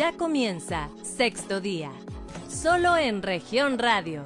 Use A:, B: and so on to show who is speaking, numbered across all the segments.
A: Ya comienza sexto día, solo en región radio.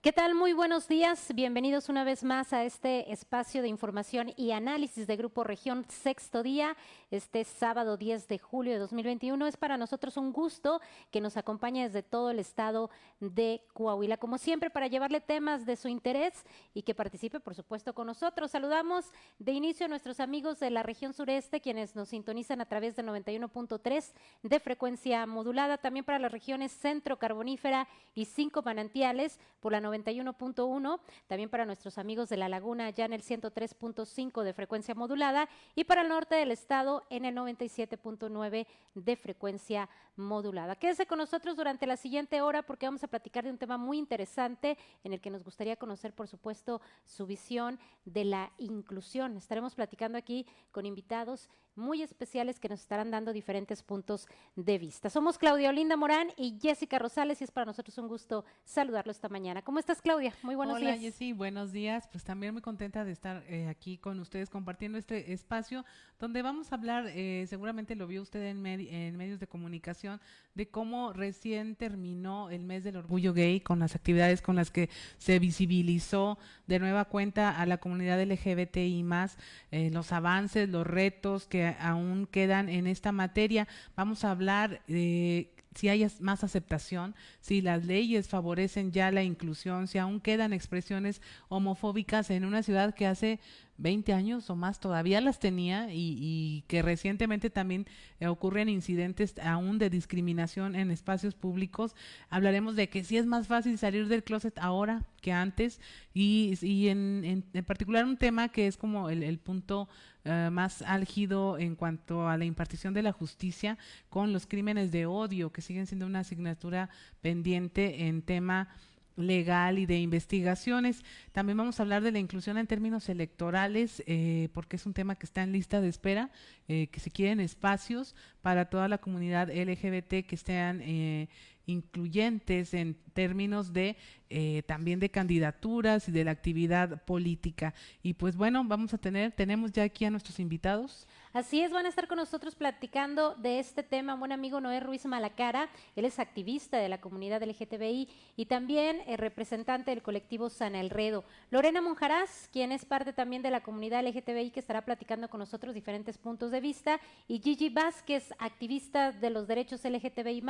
B: ¿Qué tal? Muy buenos días. Bienvenidos una vez más a este espacio de información y análisis de Grupo Región Sexto Día. Este sábado 10 de julio de 2021 es para nosotros un gusto que nos acompañe desde todo el estado de Coahuila, como siempre, para llevarle temas de su interés y que participe, por supuesto, con nosotros. Saludamos de inicio a nuestros amigos de la región sureste, quienes nos sintonizan a través de 91.3 de frecuencia modulada, también para las regiones centro, carbonífera y cinco manantiales por la 91.1, también para nuestros amigos de La Laguna ya en el 103.5 de frecuencia modulada. Y para el norte del estado en el 97.9 de frecuencia modulada. Quédese con nosotros durante la siguiente hora porque vamos a platicar de un tema muy interesante en el que nos gustaría conocer, por supuesto, su visión de la inclusión. Estaremos platicando aquí con invitados muy especiales que nos estarán dando diferentes puntos de vista. Somos Claudia Olinda Morán y Jessica Rosales y es para nosotros un gusto saludarlo esta mañana. ¿Cómo estás, Claudia? Muy buenos días.
C: Hola, Jessy, buenos días. Pues también muy contenta de estar eh, aquí con ustedes compartiendo este espacio donde vamos a hablar, eh, seguramente lo vio usted en, en medios de comunicación, de cómo recién terminó el mes del orgullo gay con las actividades con las que se visibilizó de nueva cuenta a la comunidad LGBTI más, eh, los avances, los retos que aún quedan en esta materia. Vamos a hablar de si hay más aceptación, si las leyes favorecen ya la inclusión, si aún quedan expresiones homofóbicas en una ciudad que hace 20 años o más todavía las tenía y, que recientemente también eh, ocurren incidentes aún de discriminación en espacios públicos. Hablaremos de que sí es más fácil salir del closet ahora que antes y, y en, en, particular un tema que es como el, punto eh, más álgido en cuanto a la impartición de la justicia con los crímenes de odio que siguen siendo una asignatura pendiente en tema legal y de investigaciones. También vamos a hablar de la inclusión en términos electorales, eh, porque es un tema que está en lista de espera, eh, que se quieren espacios para toda la comunidad LGBT que estén incluyentes en términos de eh, también de candidaturas y de la actividad política. Y pues bueno, vamos a tener, tenemos ya aquí a nuestros invitados.
B: Así es, van a estar con nosotros platicando de este tema buen amigo Noé Ruiz Malacara, él es activista de la comunidad LGTBI y también el representante del colectivo San Elredo. Lorena Monjaraz, quien es parte también de la comunidad LGTBI que estará platicando con nosotros diferentes puntos de vista y Gigi Vázquez, activista de los derechos LGTBI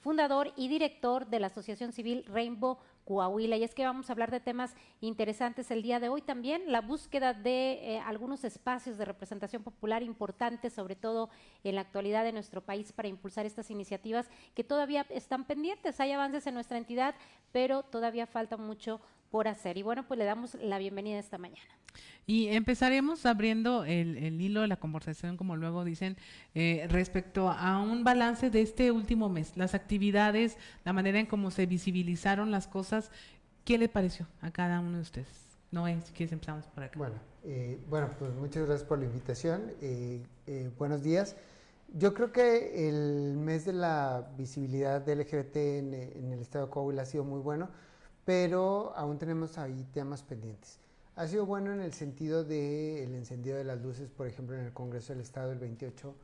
B: fundador y director de la Asociación Civil Rainbow Coahuila. Y es que vamos a hablar de temas interesantes el día de hoy también, la búsqueda de eh, algunos espacios de representación popular importantes, sobre todo en la actualidad de nuestro país, para impulsar estas iniciativas que todavía están pendientes. Hay avances en nuestra entidad, pero todavía falta mucho por hacer. Y bueno, pues le damos la bienvenida esta mañana.
C: Y empezaremos abriendo el, hilo de la conversación, como luego dicen, eh, respecto a un balance de este último mes, las actividades, la manera en cómo se visibilizaron las cosas. ¿Qué le pareció a cada uno de ustedes? No es, si quieres empezamos por acá.
D: Bueno, eh, bueno, pues muchas gracias por la invitación. Eh, buenos días. Yo creo que el mes de la visibilidad de LGBT en, en el estado de Coahuila ha sido muy bueno pero aún tenemos ahí temas pendientes. Ha sido bueno en el sentido del encendido de las luces, por ejemplo, en el Congreso del Estado el 28,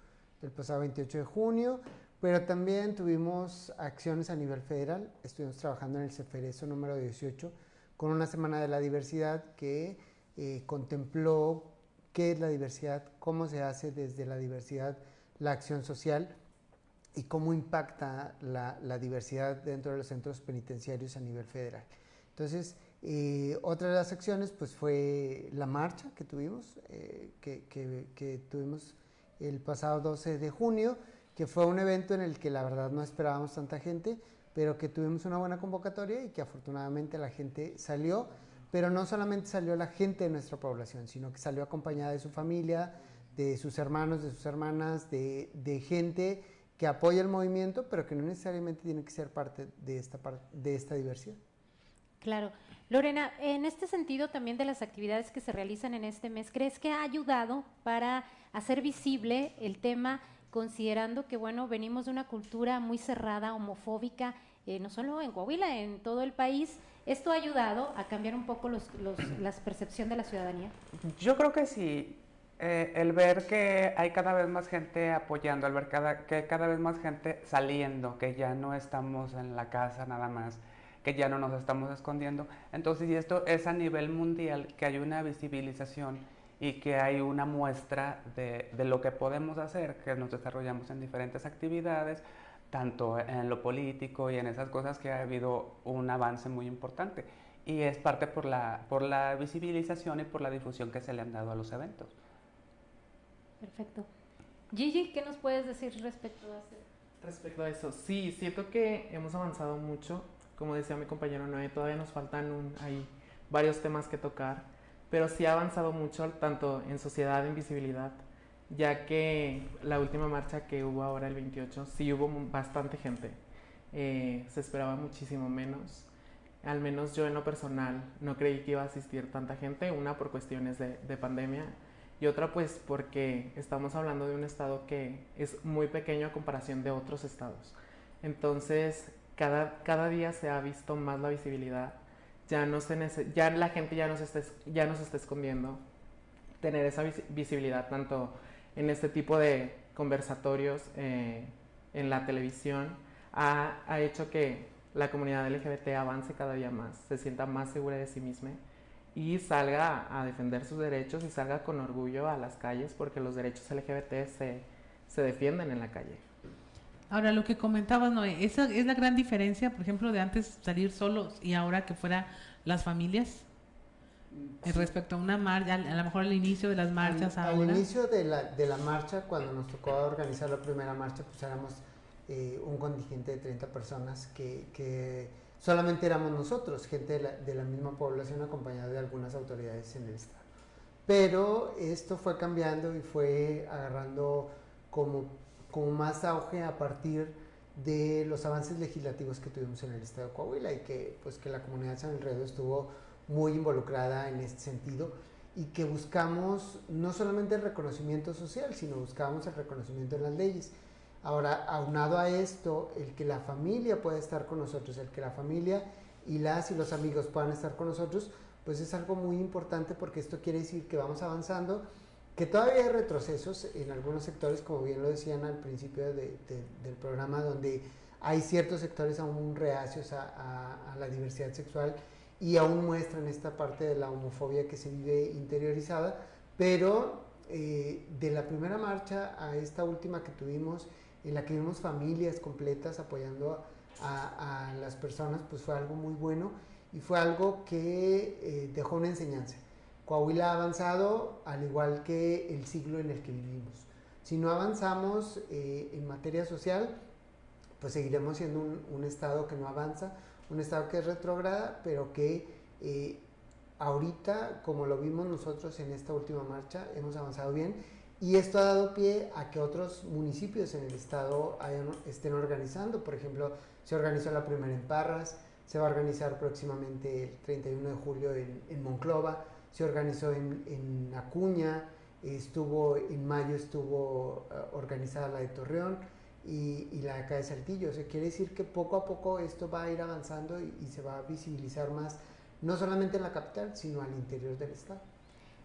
D: el pasado 28 de junio, pero también tuvimos acciones a nivel federal. Estuvimos trabajando en el CEFERESO número 18 con una semana de la diversidad que eh, contempló qué es la diversidad, cómo se hace desde la diversidad la acción social y cómo impacta la, la, diversidad dentro de los centros penitenciarios a nivel federal. Entonces, eh, otra de las acciones pues, fue la marcha que tuvimos, eh, que, que, que, tuvimos el pasado 12 de junio, que fue un evento en el que la verdad no esperábamos tanta gente, pero que tuvimos una buena convocatoria y que afortunadamente la gente salió, pero no solamente salió la gente de nuestra población, sino que salió acompañada de su familia, de sus hermanos, de sus hermanas, de, de gente que apoya el movimiento, pero que no necesariamente tiene que ser parte de esta, de esta diversidad.
B: Claro. Lorena, en este sentido también de las actividades que se realizan en este mes, ¿crees que ha ayudado para hacer visible el tema, considerando que, bueno, venimos de una cultura muy cerrada, homofóbica, eh, no solo en Coahuila, en todo el país? ¿Esto ha ayudado a cambiar un poco los, los, la percepción de la ciudadanía?
E: Yo creo que sí Eh, el ver que hay cada vez más gente apoyando, el ver cada, que cada vez más gente saliendo, que ya no estamos en la casa nada más, que ya no nos estamos escondiendo. Entonces, y esto es a nivel mundial, que hay una visibilización y que hay una muestra de, de lo que podemos hacer, que nos desarrollamos en diferentes actividades, tanto en lo político y en esas cosas que ha habido un avance muy importante. Y es parte por la, por la visibilización y por la difusión que se le han dado a los eventos.
B: Perfecto. Gigi, ¿qué nos puedes decir respecto a eso?
F: Respecto a eso, sí, siento que hemos avanzado mucho. Como decía mi compañero Noé, todavía nos faltan un, hay varios temas que tocar, pero sí ha avanzado mucho tanto en sociedad, en visibilidad, ya que la última marcha que hubo ahora el 28, sí hubo bastante gente. Eh, se esperaba muchísimo menos. Al menos yo en lo personal no creí que iba a asistir tanta gente, una por cuestiones de, de pandemia y otra pues porque estamos hablando de un estado que es muy pequeño a comparación de otros estados. Entonces, cada, cada día se ha visto más la visibilidad, ya, no se ya la gente ya no, se está, ya no se está escondiendo, tener esa visibilidad tanto en este tipo de conversatorios eh, en la televisión ha, ha hecho que la comunidad LGBT avance cada día más, se sienta más segura de sí misma y salga a defender sus derechos y salga con orgullo a las calles porque los derechos LGBT se, se defienden en la calle.
C: Ahora, lo que comentabas, Noé, esa es la gran diferencia, por ejemplo, de antes salir solos y ahora que fuera las familias. Sí. Respecto a una marcha, a lo mejor al inicio de las marchas
D: al, ahora. Al inicio de la, de la marcha, cuando nos tocó organizar la primera marcha, pues éramos eh, un contingente de 30 personas que, que solamente éramos nosotros, gente de la, de la, misma población acompañada de algunas autoridades en el estado. Pero esto fue cambiando y fue agarrando como, como más auge a partir de los avances legislativos que tuvimos en el estado de Coahuila y que, pues, que la comunidad San Alfredo estuvo muy involucrada en este sentido y que buscamos no solamente el reconocimiento social, sino buscamos el reconocimiento en las leyes. Ahora, aunado a esto, el que la familia pueda estar con nosotros, el que la familia y las y los amigos puedan estar con nosotros, pues es algo muy importante porque esto quiere decir que vamos avanzando, que todavía hay retrocesos en algunos sectores, como bien lo decían al principio de, de, del programa, donde hay ciertos sectores aún reacios a, a, a la diversidad sexual y aún muestran esta parte de la homofobia que se vive interiorizada, pero eh, de la primera marcha a esta última que tuvimos, en la que vimos familias completas apoyando a, a, las personas, pues fue algo muy bueno y fue algo que eh, dejó una enseñanza. Coahuila ha avanzado al igual que el siglo en el que vivimos. Si no avanzamos eh, en materia social, pues seguiremos siendo un, un, estado que no avanza, un estado que es retrograda, pero que eh, ahorita, como lo vimos nosotros en esta última marcha, hemos avanzado bien y esto ha dado pie a que otros municipios en el estado hayan, estén organizando. Por ejemplo, se organizó la primera en Parras, se va a organizar próximamente el 31 de julio en, Monclova, se organizó en, Acuña, estuvo en mayo estuvo uh, organizada la de Torreón y, la de acá de Saltillo. O sea, quiere decir que poco a poco esto va a ir avanzando y se va a visibilizar más, no solamente en la capital, sino al interior del estado.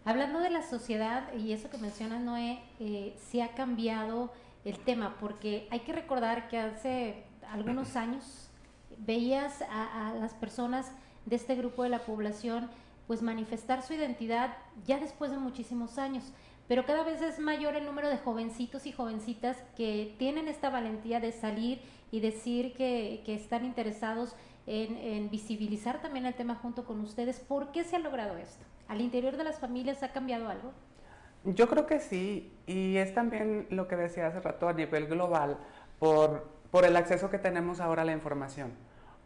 B: Hablando de la sociedad y eso que mencionas, Noé, eh, sí ha cambiado el tema, porque hay que recordar que hace algunos años veías a, a, las personas de este grupo de la población pues manifestar su identidad ya después de muchísimos años, pero cada vez es mayor el número de jovencitos y jovencitas que tienen esta valentía de salir y decir que, que están interesados en, en visibilizar también el tema junto con ustedes. ¿Por qué se ha logrado esto? ¿Al interior de las familias ha cambiado algo?
E: Yo creo que sí, y es también lo que decía hace rato a nivel global, por, por el acceso que tenemos ahora a la información.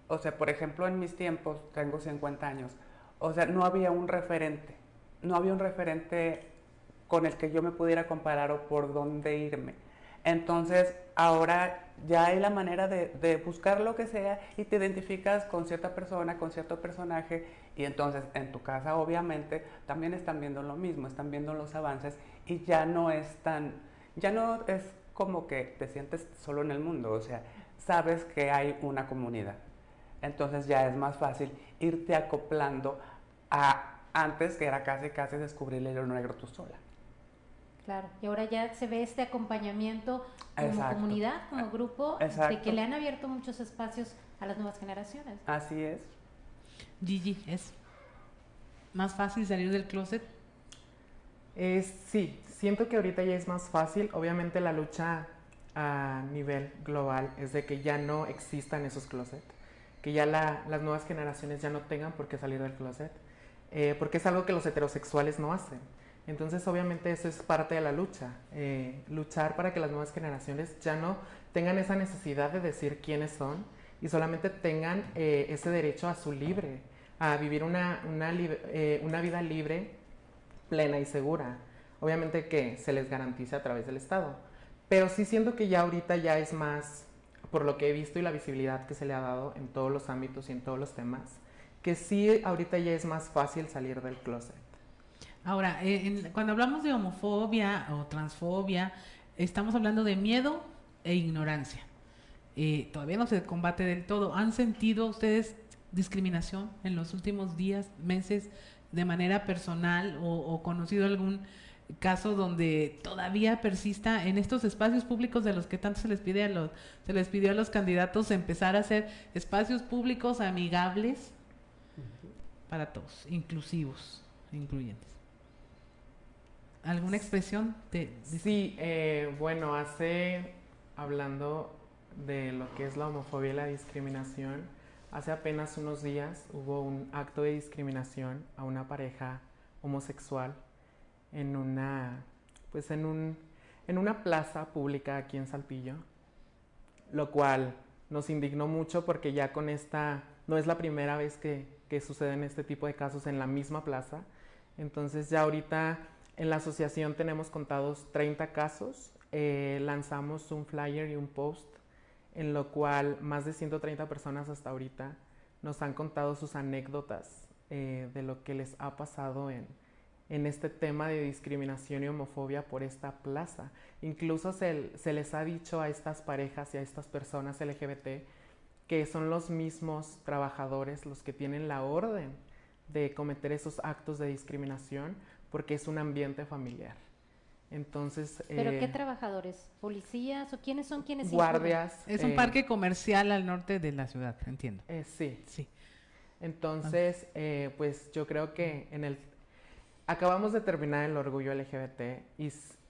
E: O sea, por ejemplo, en mis tiempos, tengo 50 años, o sea, no había un referente, no había un referente con el que yo me pudiera comparar o por dónde irme. Entonces, ahora ya hay la manera de, de, buscar lo que sea y te identificas con cierta persona, con cierto personaje y entonces en tu casa obviamente también están viendo lo mismo, están viendo los avances y ya no es tan, ya no es como que te sientes solo en el mundo, o sea, sabes que hay una comunidad. Entonces ya es más fácil irte acoplando a antes que era casi casi descubrir el hilo negro tú sola.
B: Claro, y ahora ya se ve este acompañamiento como
E: Exacto.
B: comunidad, como grupo, de
E: Exacto.
B: que le han abierto muchos espacios a las nuevas generaciones.
E: Así es.
C: Gigi, ¿es más fácil salir del closet?
F: Es, sí, siento que ahorita ya es más fácil. Obviamente la lucha a nivel global es de que ya no existan esos closets, que ya la- las nuevas generaciones ya no tengan por qué salir del closet, eh, porque es algo que los heterosexuales no hacen. Entonces, obviamente, eso es parte de la lucha, eh, luchar para que las nuevas generaciones ya no tengan esa necesidad de decir quiénes son y solamente tengan eh, ese derecho a su libre, a vivir una, una, eh, una vida libre plena y segura. Obviamente que se les garantice a través del Estado. Pero sí siento que ya ahorita ya es más, por lo que he visto y la visibilidad que se le ha dado en todos los ámbitos y en todos los temas, que sí ahorita ya es más fácil salir del closet.
C: Ahora, eh, en- cuando hablamos de homofobia o transfobia, estamos hablando de miedo e ignorancia. Eh, todavía no se combate del todo. ¿Han sentido ustedes discriminación en los últimos días, meses, de manera personal o, conocido algún caso donde todavía persista en estos espacios públicos de los que tanto se les pide a los se les pidió a los candidatos empezar a hacer espacios públicos amigables para todos, inclusivos, incluyentes. ¿Alguna expresión de-
F: Sí, eh, bueno, hace, hablando de lo que es la homofobia y la discriminación, hace apenas unos días hubo un acto de discriminación a una pareja homosexual en una, pues en un, en una plaza pública aquí en Saltillo, lo cual nos indignó mucho porque ya con esta, no es la primera vez que, que suceden este tipo de casos en la misma plaza, entonces ya ahorita en la asociación tenemos contados 30 casos, eh, lanzamos un flyer y un post en lo cual más de 130 personas hasta ahorita nos han contado sus anécdotas eh, de lo que les ha pasado en, en este tema de discriminación y homofobia por esta plaza. Incluso se, se les ha dicho a estas parejas y a estas personas LGBT que son los mismos trabajadores los que tienen la orden de cometer esos actos de discriminación porque es un ambiente familiar. Entonces,
B: ¿Pero
F: eh,
B: qué trabajadores? ¿Policías o quiénes son quienes
F: guardias.
C: Es un
F: eh,
C: parque comercial al norte de la ciudad, entiendo.
F: eh, sí,
C: Sí.
F: Entonces, eh, pues yo creo que en el... Acabamos de terminar el orgullo LGBT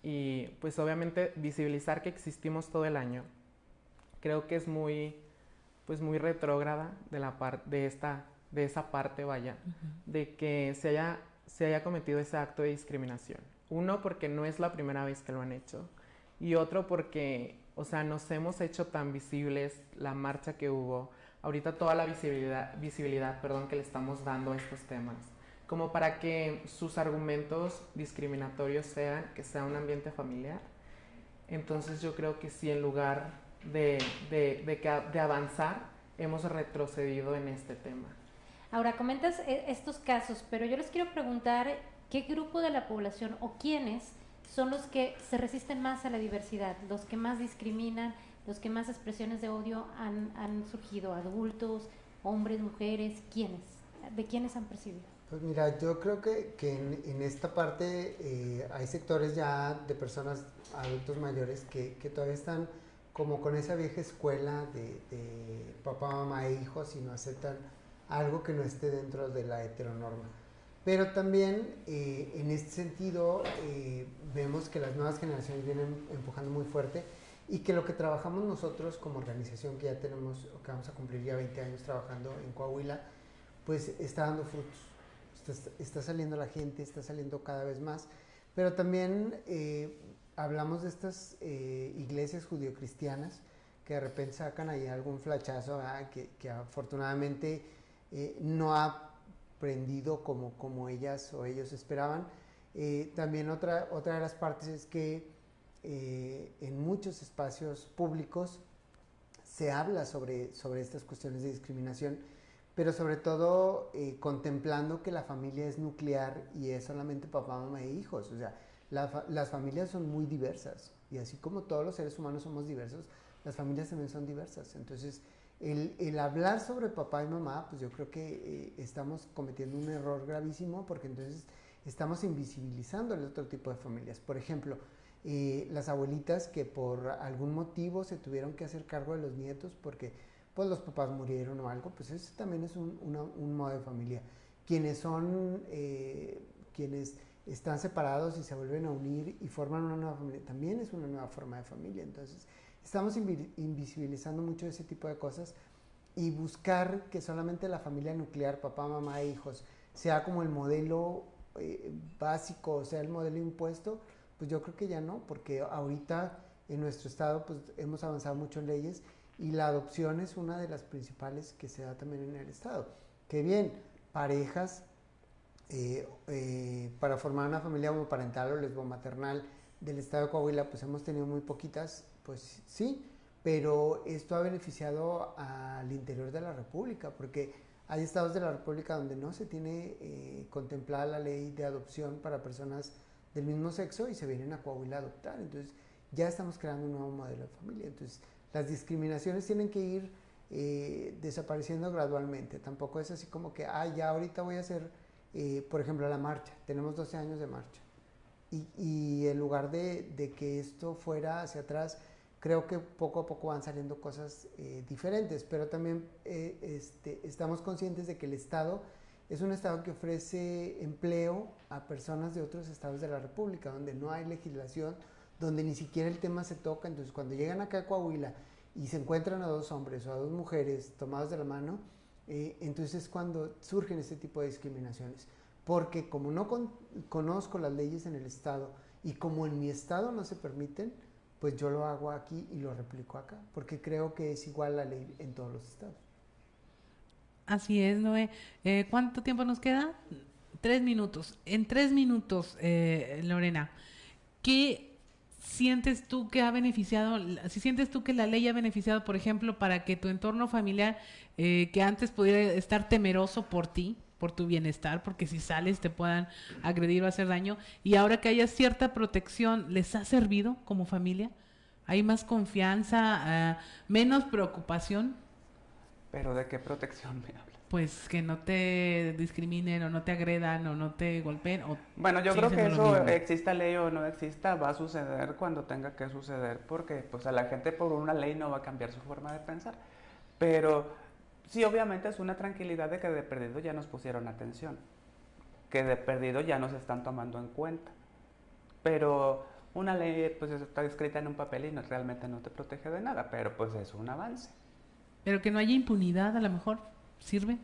F: y, pues obviamente visibilizar que existimos todo el año, creo que es muy, pues muy retrógrada de, la par- de, esta, de esa parte, vaya, de que se haya, se haya cometido ese acto de discriminación. Uno, porque no es la primera vez que lo han hecho y otro porque, o sea, nos hemos hecho tan visibles la marcha que hubo, ahorita toda la visibilidad, visibilidad perdón, que le estamos dando a estos temas, como para que sus argumentos discriminatorios sean que sea un ambiente familiar. Entonces yo creo que sí, en lugar de, de, de avanzar, hemos retrocedido en este tema.
B: Ahora, comentas eh, estos casos, pero yo les quiero preguntar qué grupo de la población o quiénes son los que se resisten más a la diversidad, los que más discriminan, los que más expresiones de odio han, surgido, adultos, hombres, mujeres, ¿quiénes? ¿De quiénes han percibido?
D: Pues mira, yo creo que, que en, esta parte eh, hay sectores ya de personas adultos mayores que, que todavía están como con esa vieja escuela de papá, mamá e hijos y no aceptan algo que no esté dentro de la heteronorma. Pero también eh, en este sentido eh, vemos que las nuevas generaciones vienen empujando muy fuerte y que lo que trabajamos nosotros como organización que ya tenemos, que vamos a cumplir ya 20 años trabajando en Coahuila, pues está dando frutos. Está, está saliendo la gente, está saliendo cada vez más. Pero también eh, hablamos de estas eh, iglesias judio-cristianas que de repente sacan ahí algún flachazo que, que afortunadamente eh, no ha prendido como, como ellas o ellos esperaban. Eh, también otra, otra de las partes es que eh, en muchos espacios públicos se habla sobre, sobre estas cuestiones de discriminación, pero sobre todo eh, contemplando que la familia es nuclear y es solamente papá, mamá e hijos. O sea, la las familias son muy diversas y así como todos los seres humanos somos diversos, las familias también son diversas. Entonces, el, hablar sobre papá y mamá, pues yo creo que eh, estamos cometiendo un error gravísimo porque entonces estamos invisibilizando el otro tipo de familias. Por ejemplo, eh, las abuelitas que por algún motivo se tuvieron que hacer cargo de los nietos porque pues los papás murieron o algo, pues eso también es un, un modo de familia. Quienes son, eh, quienes están separados y se vuelven a unir y forman una nueva familia, también es una nueva forma de familia. Entonces, estamos invisibilizando mucho ese tipo de cosas y buscar que solamente la familia nuclear, papá, mamá e hijos, sea como el modelo eh, básico, o sea, el modelo impuesto, pues yo creo que ya no, porque ahorita en nuestro estado pues hemos avanzado mucho en leyes y la adopción es una de las principales que se da también en el estado. Que bien, parejas eh, eh, para formar una familia homoparental o lesbomaternal del estado de Coahuila, pues hemos tenido muy poquitas, pues sí, pero esto ha beneficiado al interior de la República, porque hay estados de la República donde no se tiene eh, contemplada la ley de adopción para personas del mismo sexo y se vienen a Coahuila a adoptar. Entonces, ya estamos creando un nuevo modelo de familia. Entonces, las discriminaciones tienen que ir eh, desapareciendo gradualmente. Tampoco es así como que, ah, ya ahorita voy a hacer, eh, por ejemplo, la marcha. Tenemos 12 años de marcha. Y, en lugar de que esto fuera hacia atrás, creo que poco a poco van saliendo cosas eh, diferentes, pero también eh, este, estamos conscientes de que el Estado es un Estado que ofrece empleo a personas de otros estados de la República, donde no hay legislación, donde ni siquiera el tema se toca. Entonces, cuando llegan acá a Coahuila y se encuentran a dos hombres o a dos mujeres tomados de la mano, eh, entonces es cuando surgen este tipo de discriminaciones. Porque como no conozco las leyes en el Estado y como en mi Estado no se permiten, pues yo lo hago aquí y lo replico acá, porque creo que es igual la ley en todos los estados.
C: Así es, Noé. Eh, ¿Cuánto tiempo nos queda? Tres minutos. En tres minutos, eh, Lorena, ¿qué sientes tú que ha beneficiado, si sientes tú que la ley ha beneficiado, por ejemplo, para que tu entorno familiar, eh, que antes pudiera estar temeroso por ti, por tu bienestar, porque si sales te puedan agredir o hacer daño. Y ahora que haya cierta protección, ¿les ha servido como familia? ¿Hay más confianza, ah, menos preocupación?
E: ¿Pero de qué protección me habla?
C: Pues que no te discriminen o no te agredan o no te golpeen. O
E: bueno, yo creo que eso, exista ley o no exista, va a suceder cuando tenga que suceder, porque pues a la gente por una ley no va a cambiar su forma de pensar. Pero sí, obviamente es una tranquilidad de que de perdido ya nos pusieron atención, que de perdido ya nos están tomando en cuenta. Pero una ley pues está escrita en un papel y no, realmente no te protege de nada, pero pues es un avance.
C: Pero que no haya impunidad a lo mejor sirve.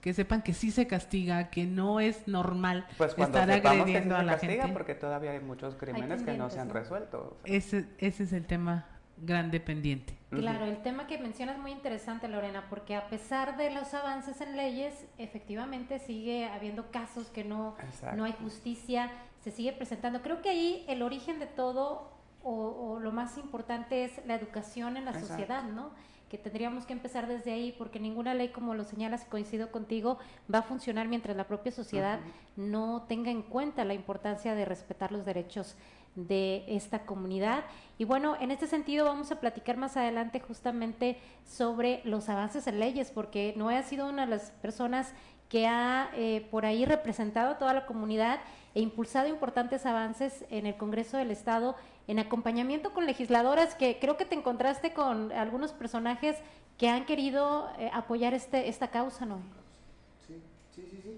C: Que sepan que sí se castiga, que no es normal
E: pues estar agrediendo a la gente. porque todavía hay muchos crímenes que no se han resuelto.
C: ese, ese es el tema grande pendiente.
B: Claro, el tema que mencionas es muy interesante, Lorena, porque a pesar de los avances en leyes, efectivamente sigue habiendo casos que no, no hay justicia, se sigue presentando. Creo que ahí el origen de todo o, lo más importante es la educación en la sociedad, ¿no? que tendríamos que empezar desde ahí, porque ninguna ley, como lo señalas, coincido contigo, va a funcionar mientras la propia sociedad no tenga en cuenta la importancia de respetar los derechos de esta comunidad. Y bueno, en este sentido vamos a platicar más adelante justamente sobre los avances en leyes, porque no ha sido una de las personas que ha eh, por ahí representado a toda la comunidad e impulsado importantes avances en el Congreso del Estado en acompañamiento con legisladoras que creo que te encontraste con algunos personajes que han querido eh, apoyar este, esta causa, ¿no?
D: Sí, sí, sí, sí.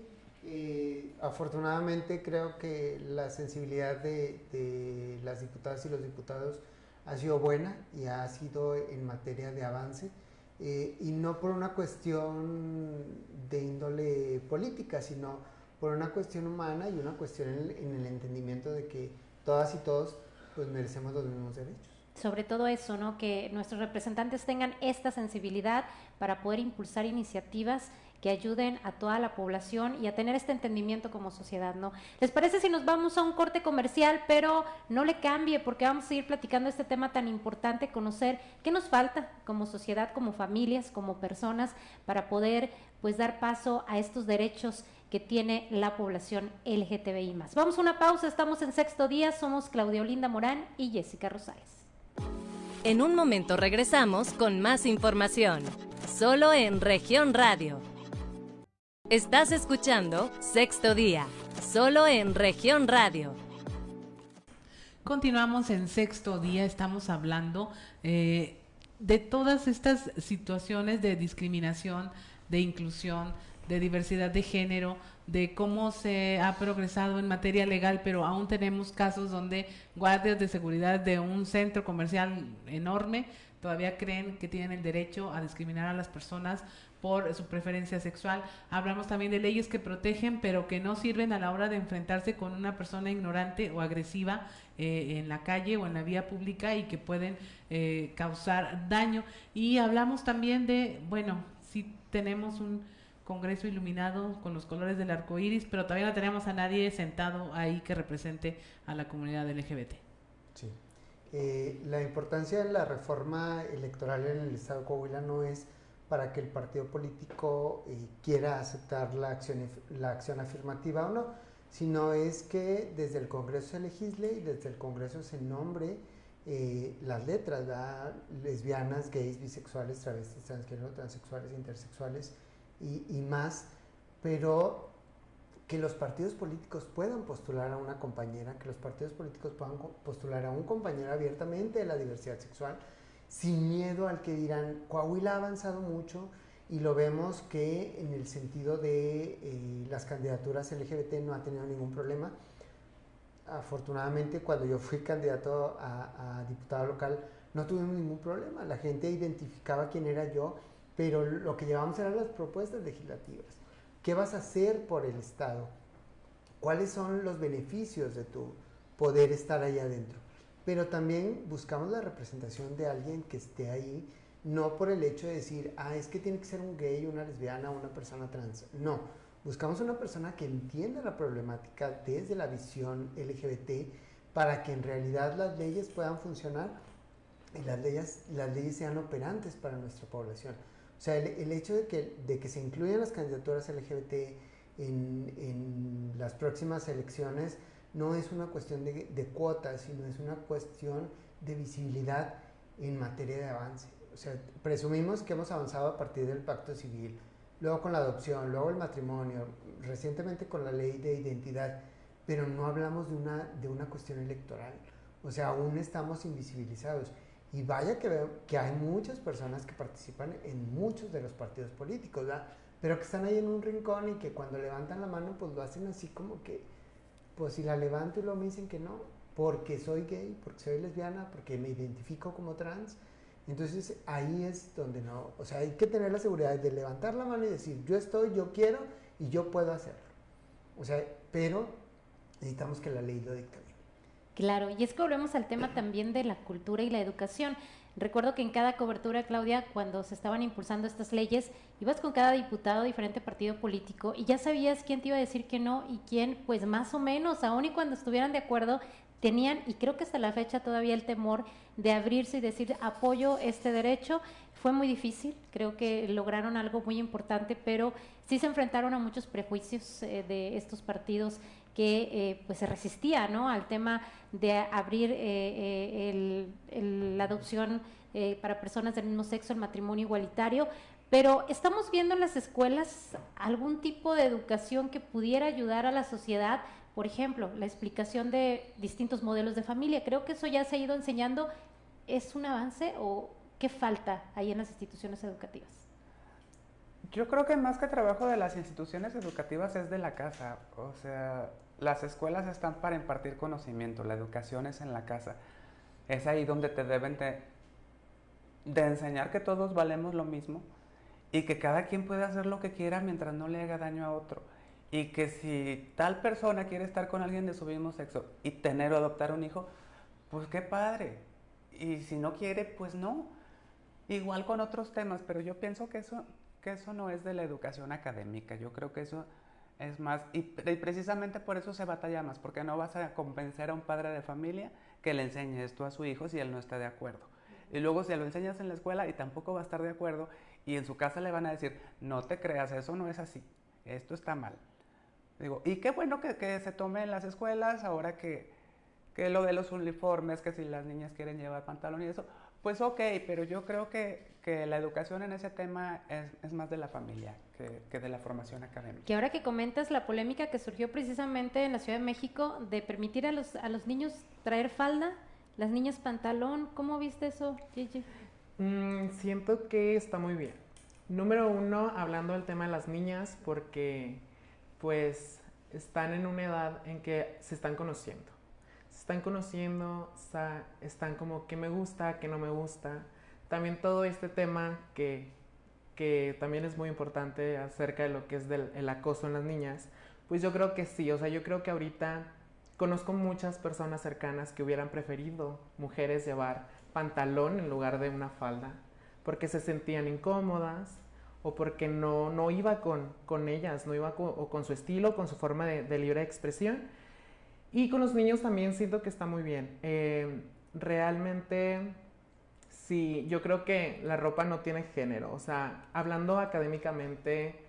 D: Eh, afortunadamente creo que la sensibilidad de, las diputadas y los diputados ha sido buena y ha sido en materia de avance eh, y no por una cuestión de índole política, sino por una cuestión humana y una cuestión en el, entendimiento de que todas y todos pues merecemos los mismos derechos
B: sobre todo eso, ¿no? Que nuestros representantes tengan esta sensibilidad para poder impulsar iniciativas que ayuden a toda la población y a tener este entendimiento como sociedad, ¿no? ¿Les parece si nos vamos a un corte comercial, pero no le cambie porque vamos a seguir platicando este tema tan importante, conocer qué nos falta como sociedad, como familias, como personas para poder pues dar paso a estos derechos que tiene la población LGTBI. Vamos a una pausa, estamos en sexto día, somos Claudia Olinda Morán y Jessica Rosales.
A: En un momento regresamos con más información, solo en región radio Estás escuchando Sexto Día, solo en región radio.
C: Continuamos en sexto día, estamos hablando eh, de todas estas situaciones de discriminación, de inclusión, de diversidad de género, de cómo se ha progresado en materia legal, pero aún tenemos casos donde guardias de seguridad de un centro comercial enorme todavía creen que tienen el derecho a discriminar a las personas por su preferencia sexual. Hablamos también de leyes que protegen, pero que no sirven a la hora de enfrentarse con una persona ignorante o agresiva eh, en la calle o en la vía pública y que pueden eh, causar daño. Y hablamos también de, bueno, si tenemos un Congreso iluminado con los colores del arco iris, pero todavía no tenemos a nadie sentado ahí que represente a la comunidad LGBT.
D: Sí. Eh, la importancia de la reforma electoral en el Estado de Coahuila no es para que el partido político eh, quiera aceptar la acción, la acción afirmativa o no, sino es que desde el Congreso se legisle y desde el Congreso se nombre eh, las letras, lesbianas, gays, bisexuales, travestis, transgénero, transexuales, intersexuales y, y más, pero que los partidos políticos puedan postular a una compañera, que los partidos políticos puedan postular a un compañero abiertamente de la diversidad sexual, sin miedo al que dirán, Coahuila ha avanzado mucho y lo vemos que en el sentido de eh, las candidaturas LGBT no ha tenido ningún problema. Afortunadamente cuando yo fui candidato a, a diputado local no tuvimos ningún problema, la gente identificaba quién era yo, pero lo que llevamos eran las propuestas legislativas. ¿Qué vas a hacer por el Estado? ¿Cuáles son los beneficios de tu poder estar ahí adentro? Pero también buscamos la representación de alguien que esté ahí, no por el hecho de decir, ah, es que tiene que ser un gay, una lesbiana, una persona trans. No, buscamos una persona que entienda la problemática desde la visión LGBT para que en realidad las leyes puedan funcionar y las leyes, las leyes sean operantes para nuestra población. O sea, el, hecho de que, de que se incluyan las candidaturas LGBT en, en las próximas elecciones, no es una cuestión de, cuotas, sino es una cuestión de visibilidad en materia de avance. O sea, presumimos que hemos avanzado a partir del pacto civil, luego con la adopción, luego el matrimonio, recientemente con la ley de identidad, pero no hablamos de una, de una cuestión electoral. O sea, aún estamos invisibilizados. Y vaya que veo que hay muchas personas que participan en muchos de los partidos políticos, ¿verdad? Pero que están ahí en un rincón y que cuando levantan la mano, pues lo hacen así como que, pues si la levanto y luego me dicen que no, porque soy gay, porque soy lesbiana, porque me identifico como trans. Entonces ahí es donde no, o sea, hay que tener la seguridad de levantar la mano y decir, yo estoy, yo quiero y yo puedo hacerlo. O sea, pero necesitamos que la ley lo dicte.
B: Claro, y es que volvemos al tema también de la cultura y la educación. Recuerdo que en cada cobertura, Claudia, cuando se estaban impulsando estas leyes, ibas con cada diputado diferente partido político y ya sabías quién te iba a decir que no y quién, pues más o menos, aun y cuando estuvieran de acuerdo, tenían, y creo que hasta la fecha todavía el temor de abrirse y decir apoyo este derecho. Fue muy difícil, creo que lograron algo muy importante, pero sí se enfrentaron a muchos prejuicios eh, de estos partidos que eh, pues se resistía ¿no? al tema de abrir eh, eh, la adopción para personas del mismo sexo, el matrimonio igualitario, pero estamos viendo en las escuelas algún tipo de educación que pudiera ayudar a la sociedad, por ejemplo, la explicación de distintos modelos de familia. Creo que eso ya se ha ido enseñando. ¿Es un avance o qué falta ahí en las instituciones educativas?
E: Yo creo que más que trabajo de las instituciones educativas es de la casa. O sea, las escuelas están para impartir conocimiento, la educación es en la casa. Es ahí donde te deben de, enseñar que todos valemos lo mismo y que cada quien puede hacer lo que quiera mientras no le haga daño a otro. Y que si tal persona quiere estar con alguien de su mismo sexo y tener o adoptar un hijo, pues qué padre. Y si no quiere, pues no. Igual con otros temas, pero yo pienso que eso que eso no es de la educación académica. Yo creo que eso es más, y, precisamente por eso se batalla más, porque no vas a convencer a un padre de familia que le enseñe esto a su hijo si él no está de acuerdo. Y luego si lo enseñas en la escuela y tampoco va a estar de acuerdo, y en su casa le van a decir, no te creas, eso no es así, esto está mal. Digo, y qué bueno que, que se tome en las escuelas ahora que, que lo de los uniformes, que si las niñas quieren llevar pantalón y eso, Pues ok, pero yo creo que, que la educación en ese tema es, es más de la familia que, que, de la formación académica.
B: Que ahora que comentas la polémica que surgió precisamente en la Ciudad de México de permitir a los, a los niños traer falda, las niñas pantalón, ¿cómo viste eso, Gigi?
F: Mm, siento que está muy bien. Número uno, hablando del tema de las niñas, porque pues están en una edad en que se están conociendo están conociendo, están como qué me gusta, qué no me gusta. También todo este tema que, que también es muy importante acerca de lo que es el acoso en las niñas, pues yo creo que sí, o sea, yo creo que ahorita conozco muchas personas cercanas que hubieran preferido mujeres llevar pantalón en lugar de una falda, porque se sentían incómodas o porque no, no iba con, con ellas, no iba con, o con su estilo, con su forma de libre expresión y con los niños también siento que está muy bien. Eh, realmente, sí, yo creo que la ropa no tiene género. O sea, hablando académicamente,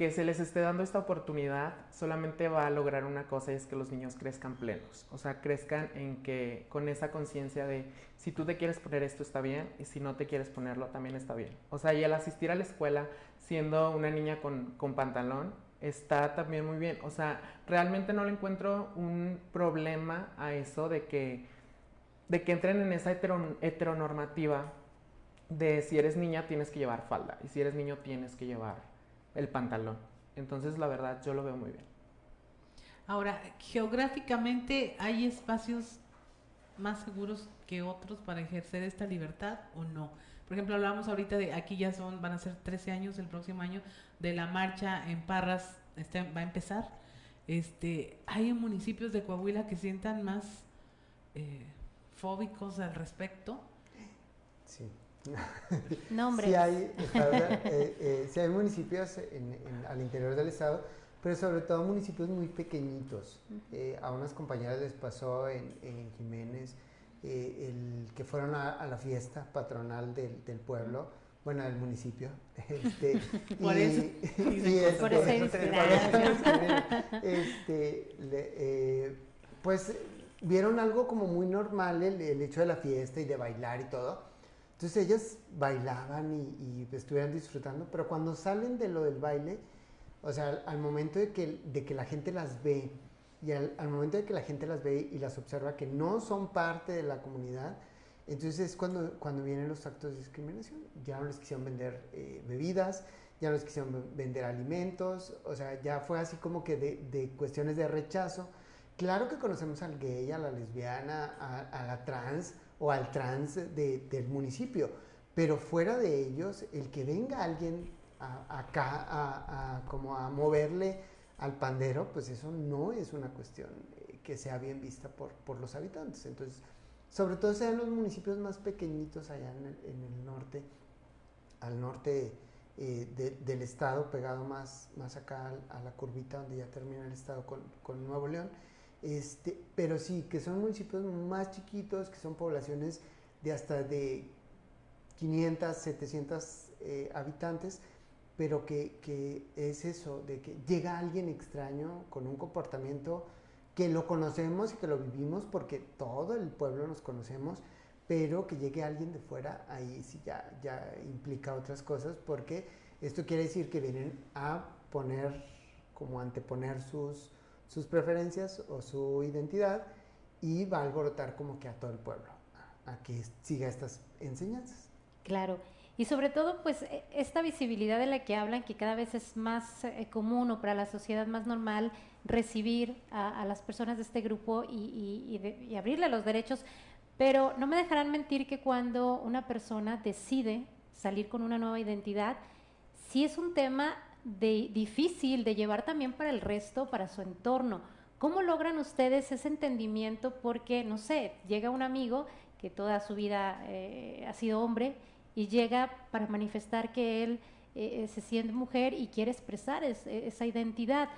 F: que se les esté dando esta oportunidad solamente va a lograr una cosa y es que los niños crezcan plenos. O sea, crezcan en que con esa conciencia de si tú te quieres poner esto está bien y si no te quieres ponerlo también está bien. O sea, y al asistir a la escuela siendo una niña con, con pantalón, está también muy bien. O sea, realmente no le encuentro un problema a eso de que, de que entren en esa heteronormativa de si eres niña tienes que llevar falda y si eres niño tienes que llevar el pantalón. Entonces, la verdad, yo lo veo muy bien.
C: Ahora, geográficamente, ¿hay espacios más seguros que otros para ejercer esta libertad o no? Por ejemplo, hablamos ahorita de, aquí ya son, van a ser 13 años el próximo año, de la marcha en Parras, este, va a empezar. Este, hay municipios de Coahuila que sientan más eh, fóbicos al respecto.
D: Sí.
B: No,
D: Sí hay, eh, eh, hay municipios al interior del estado, pero sobre todo municipios muy pequeñitos. a unas compañeras les pasó en, en Jiménez, eh, el, que fueron a, la fiesta patronal del, del, pueblo, bueno, del municipio. Este,
C: por y, eso.
B: Y por eso
D: este, eh, pues vieron algo como muy normal el, el, hecho de la fiesta y de bailar y todo. Entonces ellas bailaban y, y estuvieran disfrutando, pero cuando salen de lo del baile, o sea, al, al momento de que, de que la gente las ve, y al, momento de que la gente las ve y las observa que no son parte de la comunidad, entonces es cuando, cuando vienen los actos de discriminación. Ya no les quisieron vender eh, bebidas, ya no les quisieron vender alimentos, o sea, ya fue así como que de, de cuestiones de rechazo. Claro que conocemos al gay, a la lesbiana, a, la trans o al trans de, del municipio, pero fuera de ellos, el que venga alguien acá a, a, como a moverle al pandero, pues eso no es una cuestión eh, que sea bien vista por, por, los habitantes. Entonces, sobre todo sean los municipios más pequeñitos allá en el, norte, al norte eh, del estado, pegado más, más acá a, la curvita donde ya termina el estado con, con, Nuevo León. Este, pero sí, que son municipios más chiquitos, que son poblaciones de hasta de 500, 700 eh, habitantes, pero que, que, es eso, de que llega alguien extraño con un comportamiento que lo conocemos y que lo vivimos porque todo el pueblo nos conocemos, pero que llegue alguien de fuera, ahí sí ya, ya implica otras cosas, porque esto quiere decir que vienen a poner, como anteponer sus, sus preferencias o su identidad y va a alborotar como que a todo el pueblo, a, que siga estas enseñanzas.
B: Claro. Y sobre todo, pues e, esta visibilidad de la que hablan, que cada vez es más eh, común o para la sociedad más normal recibir a, las personas de este grupo y, abrirle los derechos. Pero no me dejarán mentir que cuando una persona decide salir con una nueva identidad, sí es un tema de, difícil de llevar también para el resto, para su entorno. ¿Cómo logran ustedes ese entendimiento? Porque, no sé, llega un amigo que toda su vida eh, ha sido hombre y llega para manifestar que él eh, eh, se siente mujer y quiere expresar e, esa identidad.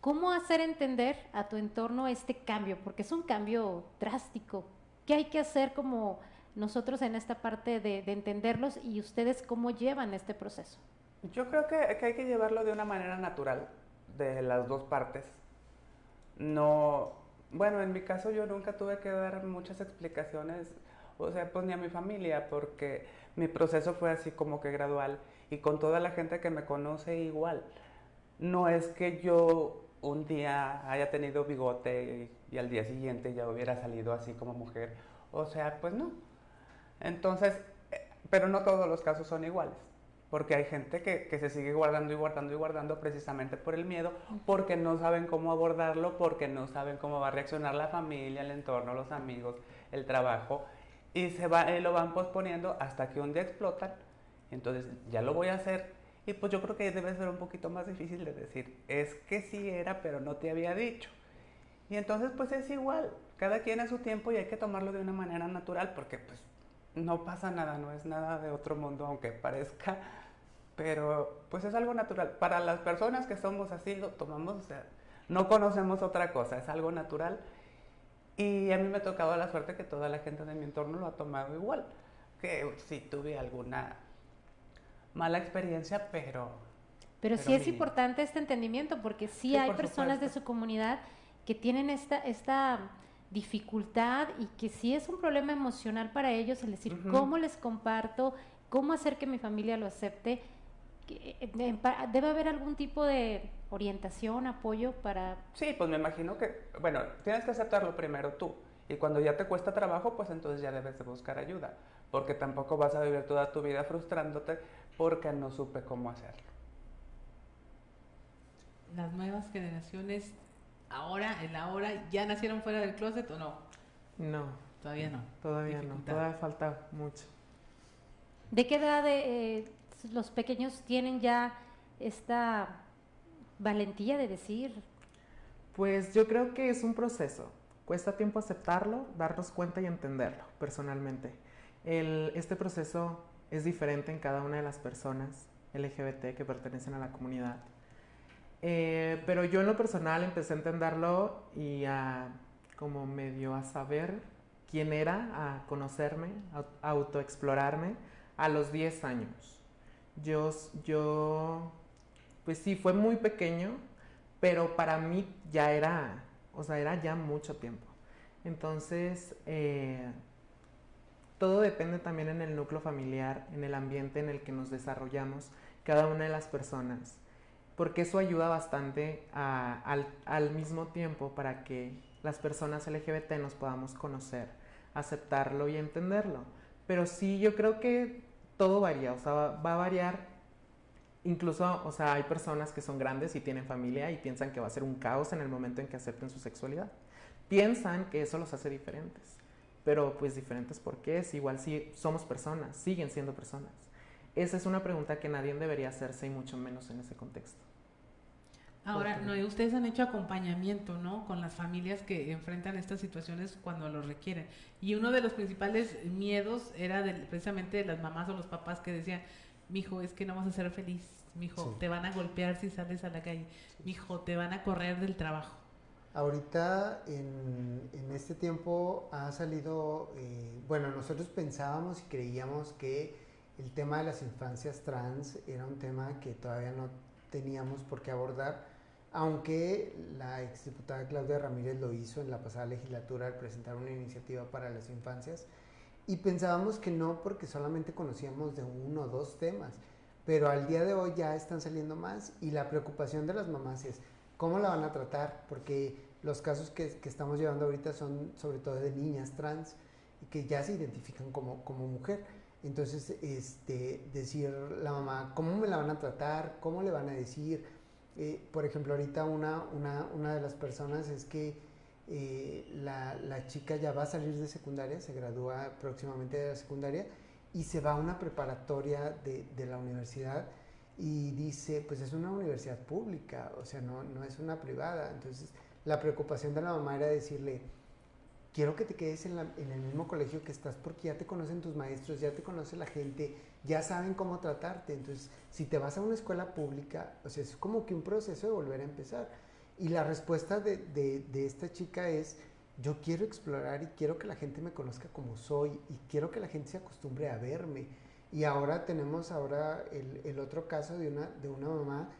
B: ¿Cómo hacer entender a tu entorno este cambio? Porque es un cambio drástico. ¿Qué hay que hacer como nosotros en esta parte de, entenderlos y ustedes cómo llevan este proceso?
E: Yo creo que, que, hay que llevarlo de una manera natural, de las dos partes. No, bueno, en mi caso yo nunca tuve que dar muchas explicaciones o sea, pues ni a mi familia, porque mi proceso fue así como que gradual y con toda la gente que me conoce igual. No es que yo un día haya tenido bigote y, al día siguiente ya hubiera salido así como mujer, o sea, pues no. Entonces, eh, pero no todos los casos son iguales porque hay gente que, que, se sigue guardando y guardando y guardando precisamente por el miedo, porque no saben cómo abordarlo, porque no saben cómo va a reaccionar la familia, el entorno, los amigos, el trabajo, y se va, lo van posponiendo hasta que un día explotan, entonces ya lo voy a hacer, y pues yo creo que debe ser un poquito más difícil de decir, es que sí era, pero no te había dicho. Y entonces pues es igual, cada quien a su tiempo y hay que tomarlo de una manera natural, porque pues no pasa nada, no es nada de otro mundo, aunque parezca pero pues es algo natural. Para las personas que somos así, lo tomamos, o sea, no conocemos otra cosa, es algo natural. Y a mí me ha tocado la suerte que toda la gente de mi entorno lo ha tomado igual. Que sí tuve alguna mala experiencia, pero...
B: Pero, sí es importante este entendimiento, porque sí, hay personas de su comunidad que tienen esta, esta dificultad y que sí es un problema emocional para ellos el decir, ¿cómo les comparto? ¿Cómo hacer que mi familia lo acepte? Eh, debe haber algún tipo de orientación, apoyo para...
E: Sí, pues me imagino que, bueno, tienes que aceptarlo primero tú. Y cuando ya te cuesta trabajo, pues entonces ya debes de buscar ayuda. Porque tampoco vas a vivir toda tu vida frustrándote porque no supe cómo hacerlo.
C: Las nuevas generaciones, ahora, en la hora, ¿ya nacieron fuera del closet o no?
F: No.
C: Todavía no.
F: Todavía no. Todavía falta mucho.
B: ¿De qué edad de, eh, los pequeños tienen ya esta valentía de decir?
F: Pues yo creo que es un proceso. Cuesta tiempo aceptarlo, darnos cuenta y entenderlo personalmente. este proceso es diferente en cada una de las personas LGBT que pertenecen a la comunidad. Eh, pero yo en lo personal empecé a entenderlo y a como medio a saber quién era, a conocerme, a autoexplorarme a los 10 años. Yo, yo, pues sí, fue muy pequeño, pero para mí ya era, o sea, era ya mucho tiempo. Entonces, eh, todo depende también en el núcleo familiar, en el ambiente en el que nos desarrollamos cada una de las personas, porque eso ayuda bastante al, al mismo tiempo para que las personas LGBT nos podamos conocer, aceptarlo y entenderlo. Pero sí, yo creo que todo varía, o sea, va, a variar. Incluso, o sea, hay personas que son grandes y tienen familia y piensan que va a ser un caos en el momento en que acepten su sexualidad. Piensan que eso los hace diferentes. Pero pues diferentes porque es igual si somos personas, siguen siendo personas. Esa es una pregunta que nadie debería hacerse y mucho menos en ese contexto.
C: Ahora, no, ustedes han hecho acompañamiento, ¿no? Con las familias que enfrentan estas situaciones cuando lo requieren. Y uno de los principales miedos era precisamente de las mamás o los papás que decían, mijo, es que no vas a ser feliz, mijo, te van a golpear si sales a la calle, mijo, te van a correr del trabajo.
D: Ahorita en, en este tiempo ha salido, eh, bueno, nosotros pensábamos y creíamos que el tema de las infancias trans era un tema que todavía no teníamos por qué abordar aunque la exdiputada Claudia Ramírez lo hizo en la pasada legislatura al presentar una iniciativa para las infancias, y pensábamos que no porque solamente conocíamos de uno o dos temas, pero al día de hoy ya están saliendo más y la preocupación de las mamás es cómo la van a tratar, porque los casos que, estamos llevando ahorita son sobre todo de niñas trans que ya se identifican como, como mujer. Entonces, este, decir la mamá, ¿cómo me la van a tratar? ¿Cómo le van a decir? Eh, por ejemplo, ahorita una, una, una, de las personas es que eh, la, la, chica ya va a salir de secundaria, se gradúa próximamente de la secundaria y se va a una preparatoria de, de la universidad y dice, pues es una universidad pública, o sea, no, no es una privada. Entonces, la preocupación de la mamá era decirle, quiero que te quedes en, en, el mismo colegio que estás porque ya te conocen tus maestros, ya te conoce la gente, ya saben cómo tratarte. Entonces, si te vas a una escuela pública, o sea, es como que un proceso de volver a empezar. Y la respuesta de, de, esta chica es, yo quiero explorar y quiero que la gente me conozca como soy y quiero que la gente se acostumbre a verme. Y ahora tenemos ahora el, el otro caso de una, de una mamá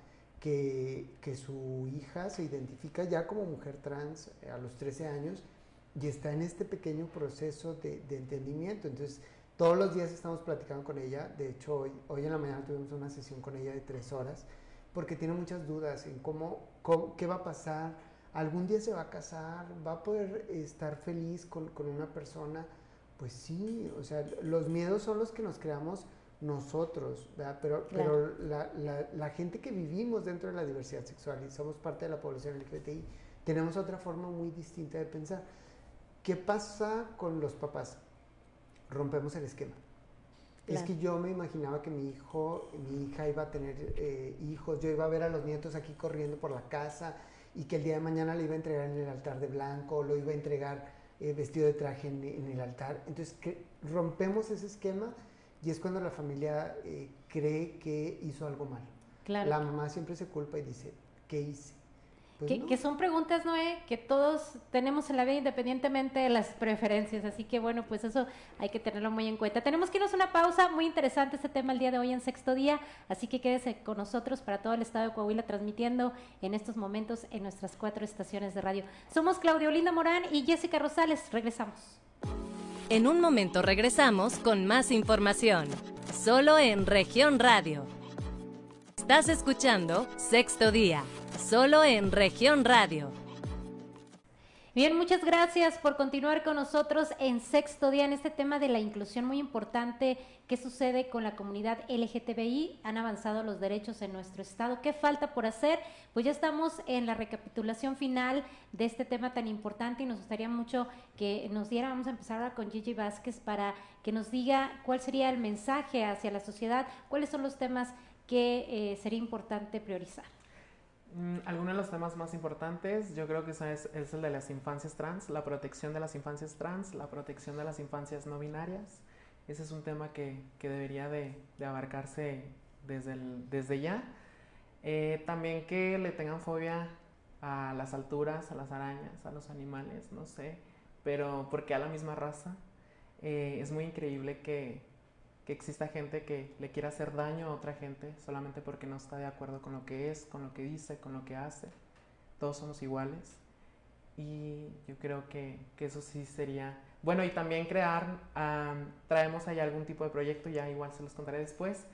D: que, que, su hija se identifica ya como mujer trans a los 13 años y está en este pequeño proceso de, de, entendimiento. Entonces, todos los días estamos platicando con ella. De hecho, hoy, hoy en la mañana tuvimos una sesión con ella de tres horas, porque tiene muchas dudas en cómo, cómo qué va a pasar. ¿Algún día se va a casar? ¿Va a poder estar feliz con, con una persona? Pues sí, o sea, los miedos son los que nos creamos nosotros, ¿verdad? pero, pero la, la, la, gente que vivimos dentro de la diversidad sexual y somos parte de la población LGBTI, tenemos otra forma muy distinta de pensar. ¿Qué pasa con los papás? Rompemos el esquema. Es que yo me imaginaba que mi hijo, mi hija iba a tener eh, hijos, yo iba a ver a los nietos aquí corriendo por la casa y que el día de mañana le iba a entregar en el altar de blanco, lo iba a entregar eh, vestido de traje en, en, el altar. Entonces, que rompemos ese esquema y es cuando la familia eh, cree que hizo algo mal. Claro. La mamá siempre se culpa y dice, ¿qué hice?
B: Pues que, son preguntas, Noé, que todos tenemos en la vida independientemente de las preferencias. Así que bueno, pues eso hay que tenerlo muy en cuenta. Tenemos que irnos a una pausa. Muy interesante este tema el día de hoy en sexto día. Así que quédese con nosotros para todo el estado de Coahuila transmitiendo en estos momentos en nuestras cuatro estaciones de radio. Somos Claudio Linda Morán y Jessica Rosales. Regresamos.
A: En un momento regresamos con más información. Solo en región radio. Estás escuchando Sexto Día solo en región radio.
B: Bien, muchas gracias por continuar con nosotros en sexto día en este tema de la inclusión muy importante. ¿Qué sucede con la comunidad LGTBI? Han avanzado los derechos en nuestro estado. ¿Qué falta por hacer? Pues ya estamos en la recapitulación final de este tema tan importante y nos gustaría mucho que nos diera, vamos a empezar ahora con Gigi Vázquez para que nos diga cuál sería el mensaje hacia la sociedad, cuáles son los temas que eh, sería importante priorizar.
F: Mm, algunos de los temas más importantes, yo creo que es, es, el de las infancias trans, la protección de las infancias trans, la protección de las infancias no binarias. Ese es un tema que, que debería de, de, abarcarse desde, el, desde ya. Eh, también que le tengan fobia a las alturas, a las arañas, a los animales, no sé, pero porque a la misma raza. Eh, es muy increíble que, que exista gente que le quiera hacer daño a otra gente solamente porque no está de acuerdo con lo que es, con lo que dice, con lo que hace. Todos somos iguales. Y yo creo que, que eso sí sería... Bueno, y también crear, traemos ahí algún tipo de proyecto, ya igual se los contaré después,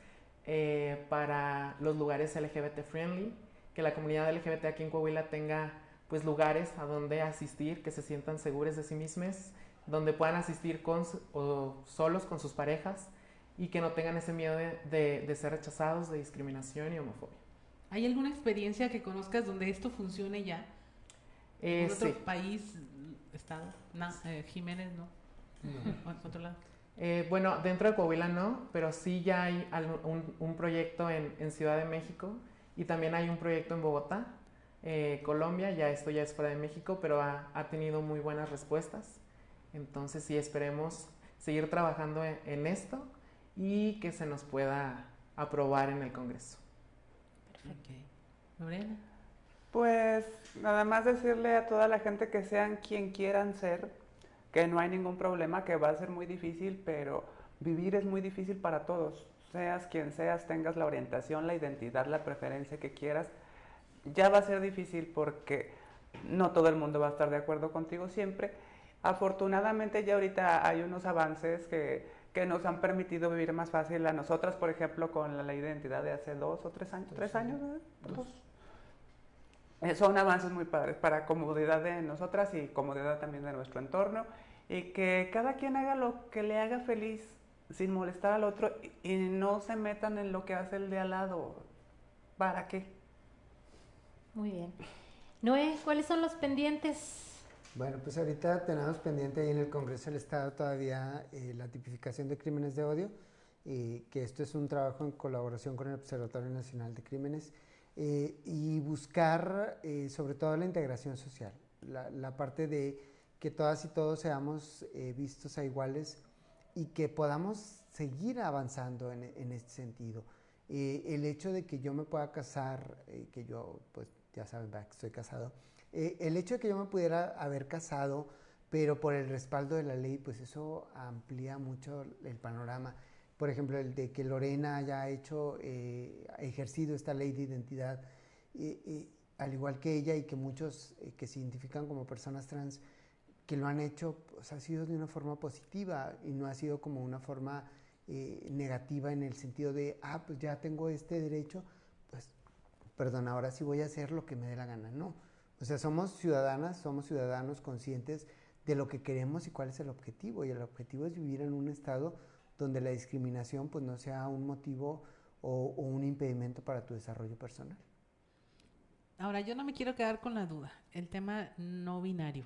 F: eh, para los lugares LGBT friendly, que la comunidad LGBT aquí en Coahuila tenga pues lugares a donde asistir, que se sientan seguros de sí mismos, donde puedan asistir con, o solos con sus parejas, y que no tengan ese miedo de, de, ser rechazados, de discriminación y homofobia.
C: ¿Hay alguna experiencia que conozcas donde esto funcione ya?
F: Eh,
C: ¿En otro país, estado? No, eh, Jiménez, ¿no? no. ¿Otro lado?
F: Eh, bueno, dentro de Coahuila no, pero sí ya hay un, un proyecto en, en, Ciudad de México y también hay un proyecto en Bogotá, eh, Colombia, ya esto ya es fuera de México, pero ha, ha, tenido muy buenas respuestas. Entonces sí esperemos seguir trabajando en, en esto y que se nos pueda aprobar en el Congreso.
C: Perfecto. Lorena.
E: Pues nada más decirle a toda la gente que sean quien quieran ser, que no hay ningún problema, que va a ser muy difícil, pero vivir es muy difícil para todos. Seas quien seas, tengas la orientación, la identidad, la preferencia que quieras, ya va a ser difícil porque no todo el mundo va a estar de acuerdo contigo siempre. Afortunadamente ya ahorita hay unos avances que que nos han permitido vivir más fácil a nosotras, por ejemplo, con la ley de identidad de hace dos o tres años, tres años, Dos. Eh, son avances muy padres para comodidad de nosotras y comodidad también de nuestro entorno y que cada quien haga lo que le haga feliz sin molestar al otro y no se metan en lo que hace el de al lado. ¿Para qué?
B: Muy bien. Noé, ¿cuáles son los pendientes
D: bueno, pues ahorita tenemos pendiente ahí en el Congreso del Estado todavía eh, la tipificación de crímenes de odio, eh, que esto es un trabajo en colaboración con el Observatorio Nacional de Crímenes, eh, y buscar sobre todo la integración social, la, la, parte de que todas y todos seamos vistos a iguales y que podamos seguir avanzando en, en este sentido. el hecho de que yo me pueda casar, que yo, pues ya saben, estoy casado, eh, el hecho de que yo me pudiera haber casado, pero por el respaldo de la ley, pues eso amplía mucho el panorama. Por ejemplo, el de que Lorena haya hecho, eh, ejercido esta ley de identidad, al igual que ella y que muchos eh, que se identifican como personas trans, que lo han hecho, pues ha sido de una forma positiva y no ha sido como una forma eh, negativa en el sentido de, ah, pues ya tengo este derecho, pues, perdón, ahora sí voy a hacer lo que me dé la gana. No. O sea, somos ciudadanas, somos ciudadanos conscientes de lo que queremos y cuál es el objetivo. Y el objetivo es vivir en un estado donde la discriminación pues no sea un motivo o, un impedimento para tu desarrollo personal.
C: Ahora, yo no me quiero quedar con la duda. El tema no binario.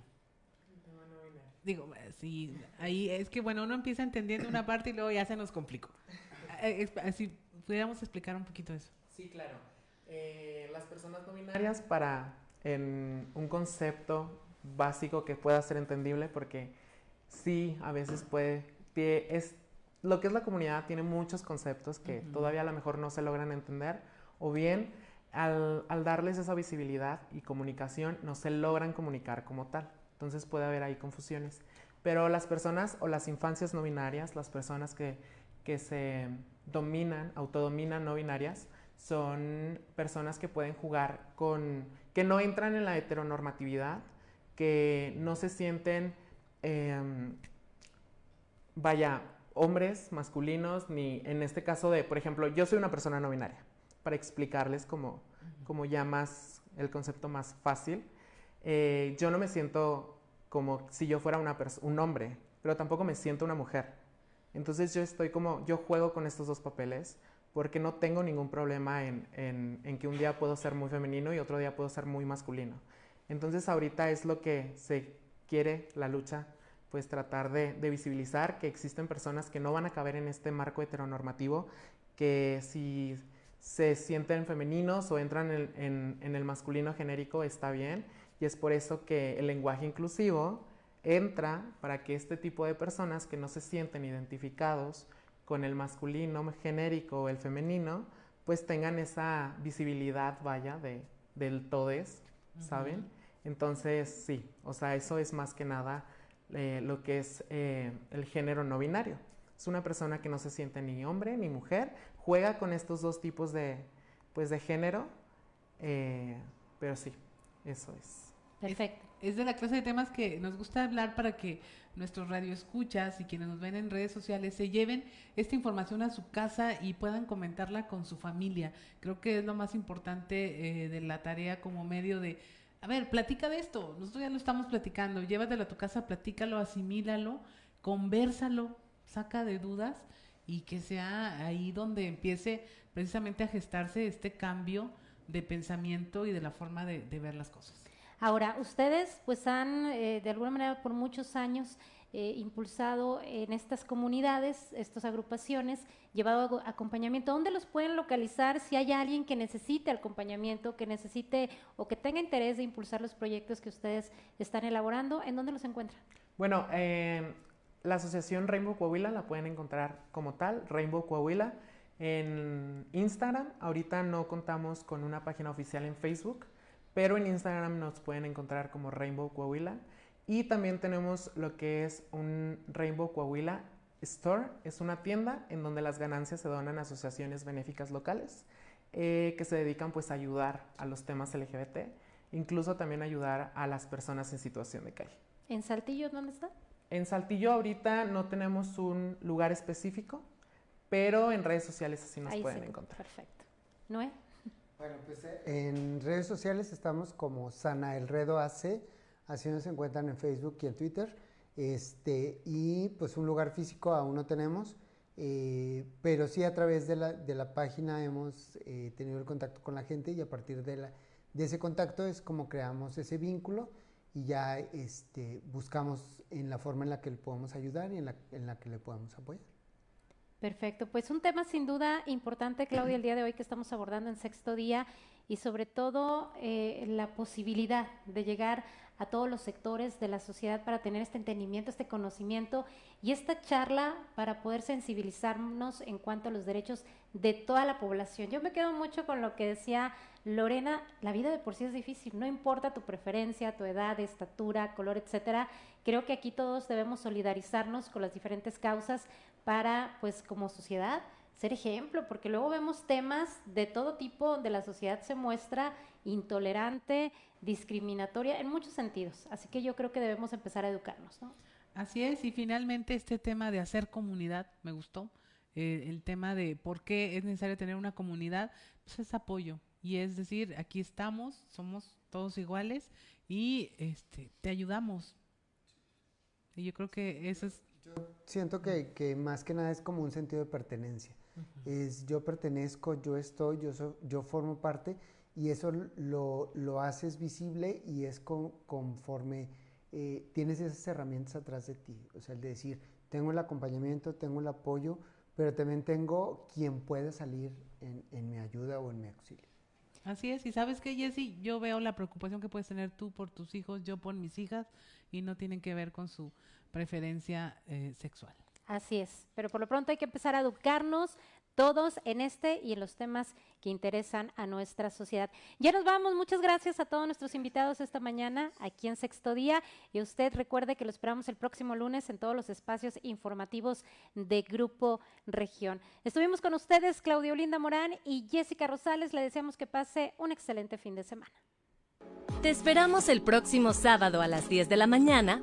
C: El tema no binario. Digo, sí, ahí es que, bueno, uno empieza entendiendo una parte y luego ya se nos complicó. Eh, si pudiéramos explicar un poquito eso.
F: Sí, claro. Eh, las personas no binarias para en un concepto básico que pueda ser entendible porque sí, a veces puede, es, lo que es la comunidad tiene muchos conceptos que todavía a lo mejor no se logran entender o bien al, al, darles esa visibilidad y comunicación no se logran comunicar como tal. Entonces puede haber ahí confusiones. Pero las personas o las infancias no binarias, las personas que, que se dominan, autodominan no binarias, son personas que pueden jugar con, que no entran en la heteronormatividad, que no se sienten, em, vaya, hombres masculinos, ni en este caso de, por ejemplo, yo soy una persona no binaria, para explicarles como, como ya más, el concepto más fácil. Eh, yo no me siento como si yo fuera una un hombre, pero tampoco me siento una mujer. Entonces yo estoy como, yo juego con estos dos papeles porque no tengo ningún problema en, en, que un día puedo ser muy femenino y otro día puedo ser muy masculino. Entonces ahorita es lo que se quiere la lucha, pues tratar de, visibilizar que existen personas que no van a caber en este marco heteronormativo, que si se sienten femeninos o entran en, el masculino genérico está bien, y es por eso que el lenguaje inclusivo entra para que este tipo de personas que no se sienten identificados con el masculino genérico o el femenino, pues tengan esa visibilidad, vaya, de, del todes, ¿saben? Entonces, sí, o sea, eso es más que nada eh, lo que es eh, el género no binario. Es una persona que no se siente ni hombre ni mujer, juega con estos dos tipos de, pues, de género, eh, pero sí, eso es.
C: Perfecto. Es, de la clase de temas que nos gusta hablar para que nuestros radioescuchas y quienes nos ven en redes sociales se lleven esta información a su casa y puedan comentarla con su familia. Creo que es lo más importante de la tarea como medio de a ver, platica de esto, nosotros ya lo estamos platicando, llévatelo a tu casa, platícalo, asimílalo, conversalo, saca de dudas y que sea ahí donde empiece precisamente a gestarse este cambio de pensamiento y de la forma de, ver las cosas.
B: Ahora, ustedes pues han eh, de alguna manera por muchos años eh, impulsado en estas comunidades, estas agrupaciones, llevado acompañamiento. ¿Dónde los pueden localizar si hay alguien que necesite acompañamiento, que necesite o que tenga interés de impulsar los proyectos que ustedes están elaborando? ¿En dónde los encuentran?
F: Bueno, eh, la asociación Rainbow Coahuila la pueden encontrar como tal, Rainbow Coahuila, en Instagram. Ahorita no contamos con una página oficial en Facebook, pero en Instagram nos pueden encontrar como Rainbow Coahuila. Y también tenemos lo que es un Rainbow Coahuila Store. Es una tienda en donde las ganancias se donan a asociaciones benéficas locales eh, que se dedican pues a ayudar a los temas LGBT, incluso también ayudar a las personas en situación de calle.
B: ¿En Saltillo dónde está?
F: En Saltillo ahorita no tenemos un lugar específico, pero en redes sociales así nos pueden encontrar.
B: Perfecto. ¿Noé?
D: Bueno, pues eh, en redes sociales estamos como Sana Elredo AC Así nos encuentran en Facebook y en Twitter. Este, y pues un lugar físico aún no tenemos, eh, pero sí a través de la, de la página hemos eh, tenido el contacto con la gente y a partir de, la, de ese contacto es como creamos ese vínculo y ya este, buscamos en la forma en la que le podemos ayudar y en la, en la que le podemos apoyar.
B: Perfecto, pues un tema sin duda importante, Claudia, el día de hoy que estamos abordando en sexto día y sobre todo eh, la posibilidad de llegar a todos los sectores de la sociedad para tener este entendimiento, este conocimiento y esta charla para poder sensibilizarnos en cuanto a los derechos de toda la población. Yo me quedo mucho con lo que decía Lorena, la vida de por sí es difícil, no importa tu preferencia, tu edad, estatura, color, etcétera. Creo que aquí todos debemos solidarizarnos con las diferentes causas para, pues como sociedad, ser ejemplo, porque luego vemos temas de todo tipo, de la sociedad se muestra intolerante, discriminatoria en muchos sentidos. Así que yo creo que debemos empezar a educarnos, ¿no?
C: Así es, y finalmente este tema de hacer comunidad, me gustó, eh, el tema de por qué es necesario tener una comunidad, pues es apoyo, y es decir, aquí estamos, somos todos iguales y este, te ayudamos. Y yo creo que eso es...
D: Yo siento que, que más que nada es como un sentido de pertenencia. Es yo pertenezco, yo estoy, yo, yo formo parte y eso lo, lo haces visible y es conforme eh, tienes esas herramientas atrás de ti. O sea, el de decir, tengo el acompañamiento, tengo el apoyo, pero también tengo quien puede salir en, en mi ayuda o en mi auxilio.
C: Así es, y sabes que Jessy, yo veo la preocupación que puedes tener tú por tus hijos, yo por mis hijas, y no tienen que ver con su preferencia eh, sexual.
B: Así es, pero por lo pronto hay que empezar a educarnos todos en este y en los temas que interesan a nuestra sociedad. Ya nos vamos, muchas gracias a todos nuestros invitados esta mañana aquí en Sexto Día y usted recuerde que lo esperamos el próximo lunes en todos los espacios informativos de Grupo Región. Estuvimos con ustedes Claudio Linda Morán y Jessica Rosales, le deseamos que pase un excelente fin de semana.
A: Te esperamos el próximo sábado a las 10 de la mañana